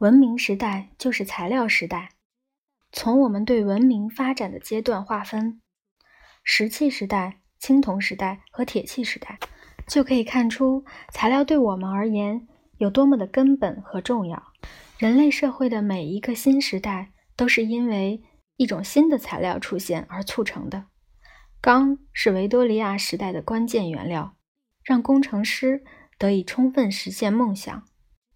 文明时代就是材料时代。从我们对文明发展的阶段划分，石器时代、青铜时代和铁器时代，就可以看出材料对我们而言有多么的根本和重要。人类社会的每一个新时代，都是因为一种新的材料出现而促成的。钢是维多利亚时代的关键原料，让工程师得以充分实现梦想，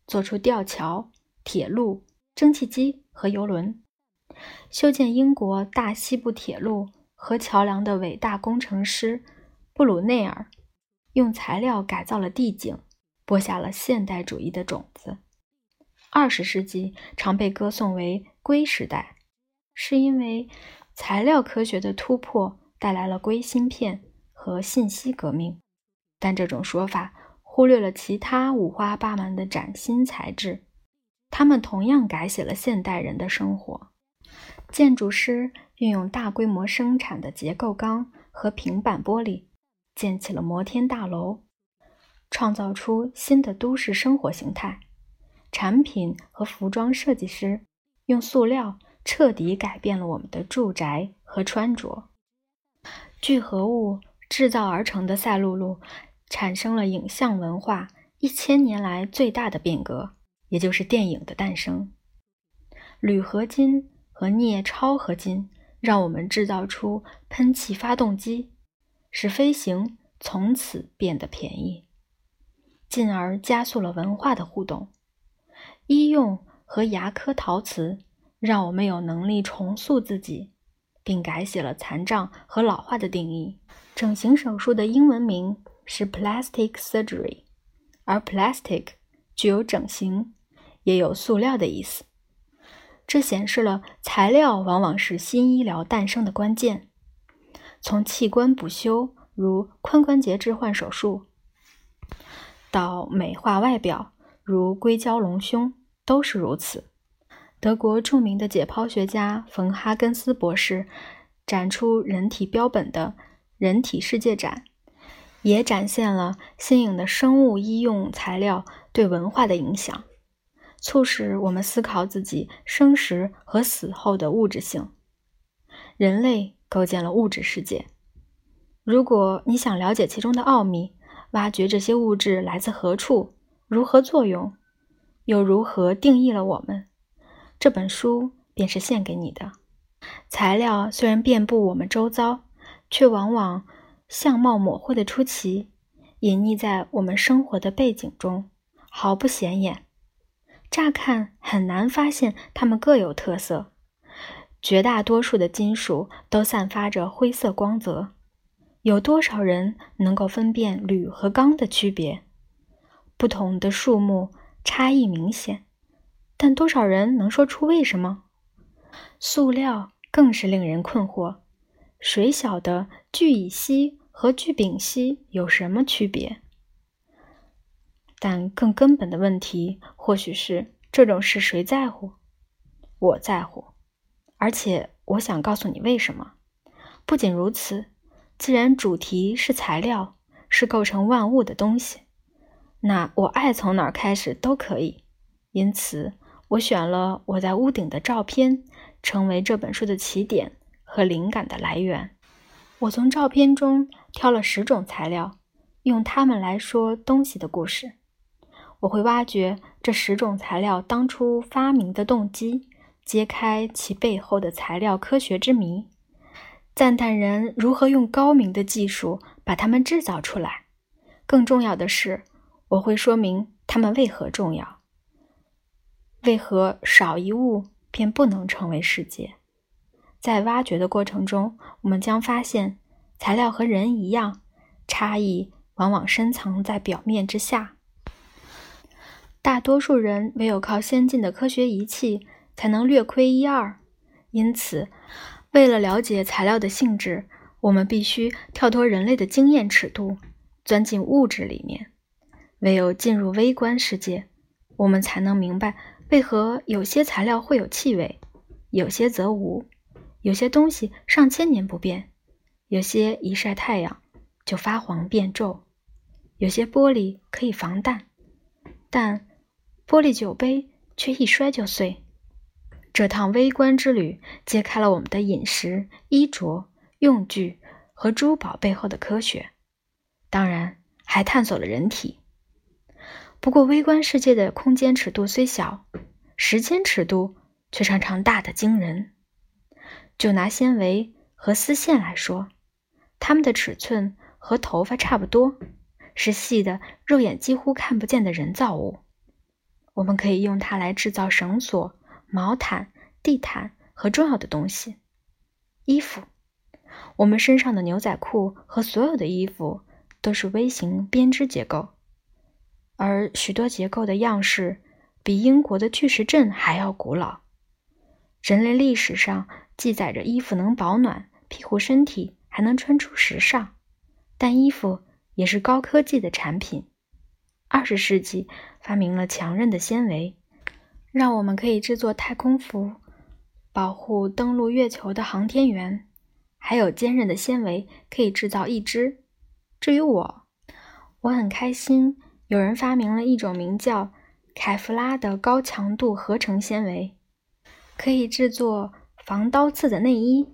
做出吊桥、铁路、蒸汽机和游轮。修建英国大西部铁路和桥梁的伟大工程师布鲁内尔，用材料改造了地景，播下了现代主义的种子。二十世纪常被歌颂为“硅时代”，是因为材料科学的突破带来了硅芯片和信息革命。但这种说法忽略了其他五花八门的崭新材质，他们同样改写了现代人的生活。建筑师运用大规模生产的结构钢和平板玻璃，建起了摩天大楼，创造出新的都市生活形态。产品和服装设计师用塑料彻底改变了我们的住宅和穿着。聚合物制造而成的赛璐璐，产生了影像文化一千年来最大的变革，也就是电影的诞生。铝合金。和镍超合金让我们制造出喷气发动机，使飞行从此变得便宜，进而加速了文化的互动。医用和牙科陶瓷让我们有能力重塑自己，并改写了残障和老化的定义。整形手术的英文名是 plastic surgery，而 plastic 具有整形，也有塑料的意思。这显示了材料往往是新医疗诞生的关键。从器官补修，如髋关节置换手术，到美化外表，如硅胶隆胸，都是如此。德国著名的解剖学家冯哈根斯博士展出人体标本的人体世界展，也展现了新颖的生物医用材料对文化的影响。促使我们思考自己生时和死后的物质性。人类构建了物质世界。如果你想了解其中的奥秘，挖掘这些物质来自何处、如何作用，又如何定义了我们，这本书便是献给你的。材料虽然遍布我们周遭，却往往相貌模糊的出奇，隐匿在我们生活的背景中，毫不显眼。乍看很难发现它们各有特色，绝大多数的金属都散发着灰色光泽。有多少人能够分辨铝和钢的区别？不同的树木差异明显，但多少人能说出为什么？塑料更是令人困惑。谁晓得聚乙烯和聚丙烯有什么区别？但更根本的问题，或许是这种事谁在乎？我在乎，而且我想告诉你为什么。不仅如此，既然主题是材料，是构成万物的东西，那我爱从哪儿开始都可以。因此，我选了我在屋顶的照片，成为这本书的起点和灵感的来源。我从照片中挑了十种材料，用它们来说东西的故事。我会挖掘这十种材料当初发明的动机，揭开其背后的材料科学之谜，赞叹人如何用高明的技术把它们制造出来。更重要的是，我会说明它们为何重要，为何少一物便不能成为世界。在挖掘的过程中，我们将发现，材料和人一样，差异往往深藏在表面之下。大多数人唯有靠先进的科学仪器才能略窥一二，因此，为了了解材料的性质，我们必须跳脱人类的经验尺度，钻进物质里面。唯有进入微观世界，我们才能明白为何有些材料会有气味，有些则无；有些东西上千年不变，有些一晒太阳就发黄变皱；有些玻璃可以防弹，但。玻璃酒杯却一摔就碎。这趟微观之旅揭开了我们的饮食、衣着、用具和珠宝背后的科学，当然还探索了人体。不过，微观世界的空间尺度虽小，时间尺度却常常大得惊人。就拿纤维和丝线来说，它们的尺寸和头发差不多，是细的、肉眼几乎看不见的人造物。我们可以用它来制造绳索。毛毯、地毯和重要的东西，衣服。我们身上的牛仔裤和所有的衣服都是微型编织结构，而许多结构的样式比英国的巨石阵还要古老。人类历史上记载着衣服能保暖、庇护身体，还能穿出时尚，但衣服也是高科技的产品。二十世纪发明了强韧的纤维。让我们可以制作太空服，保护登陆月球的航天员，还有坚韧的纤维可以制造义肢。至于我，我很开心，有人发明了一种名叫凯夫拉的高强度合成纤维，可以制作防刀刺的内衣。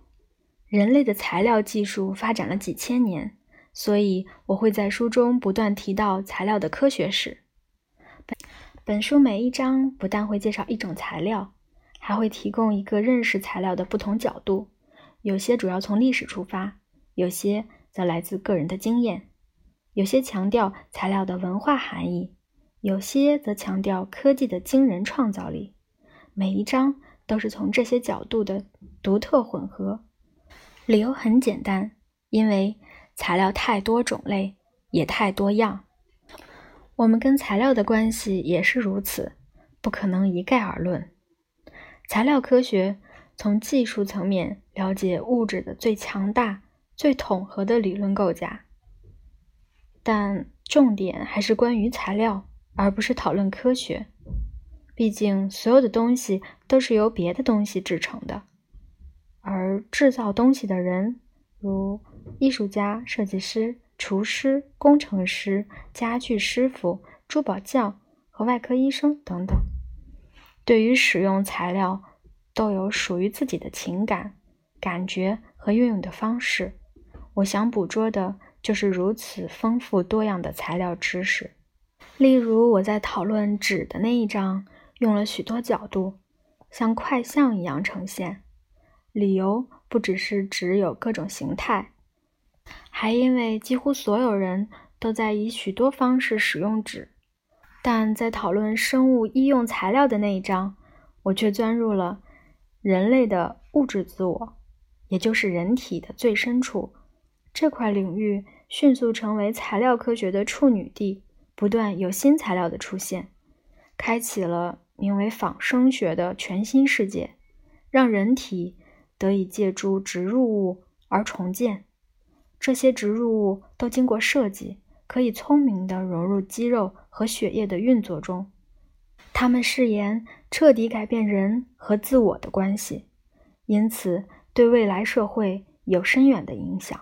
人类的材料技术发展了几千年，所以我会在书中不断提到材料的科学史。本本书每一章不但会介绍一种材料，还会提供一个认识材料的不同角度。有些主要从历史出发，有些则来自个人的经验，有些强调材料的文化含义，有些则强调科技的惊人创造力。每一章都是从这些角度的独特混合。理由很简单，因为材料太多种类，也太多样。我们跟材料的关系也是如此，不可能一概而论。材料科学从技术层面了解物质的最强大、最统合的理论构架，但重点还是关于材料，而不是讨论科学。毕竟，所有的东西都是由别的东西制成的，而制造东西的人，如艺术家、设计师。厨师、工程师、家具师傅、珠宝匠和外科医生等等，对于使用材料都有属于自己的情感、感觉和运用的方式。我想捕捉的就是如此丰富多样的材料知识。例如，我在讨论纸的那一章，用了许多角度，像块像一样呈现。理由不只是纸有各种形态。还因为几乎所有人都在以许多方式使用纸，但在讨论生物医用材料的那一章，我却钻入了人类的物质自我，也就是人体的最深处。这块领域迅速成为材料科学的处女地，不断有新材料的出现，开启了名为仿生学的全新世界，让人体得以借助植入物而重建。这些植入物都经过设计，可以聪明地融入肌肉和血液的运作中。他们誓言彻底改变人和自我的关系，因此对未来社会有深远的影响。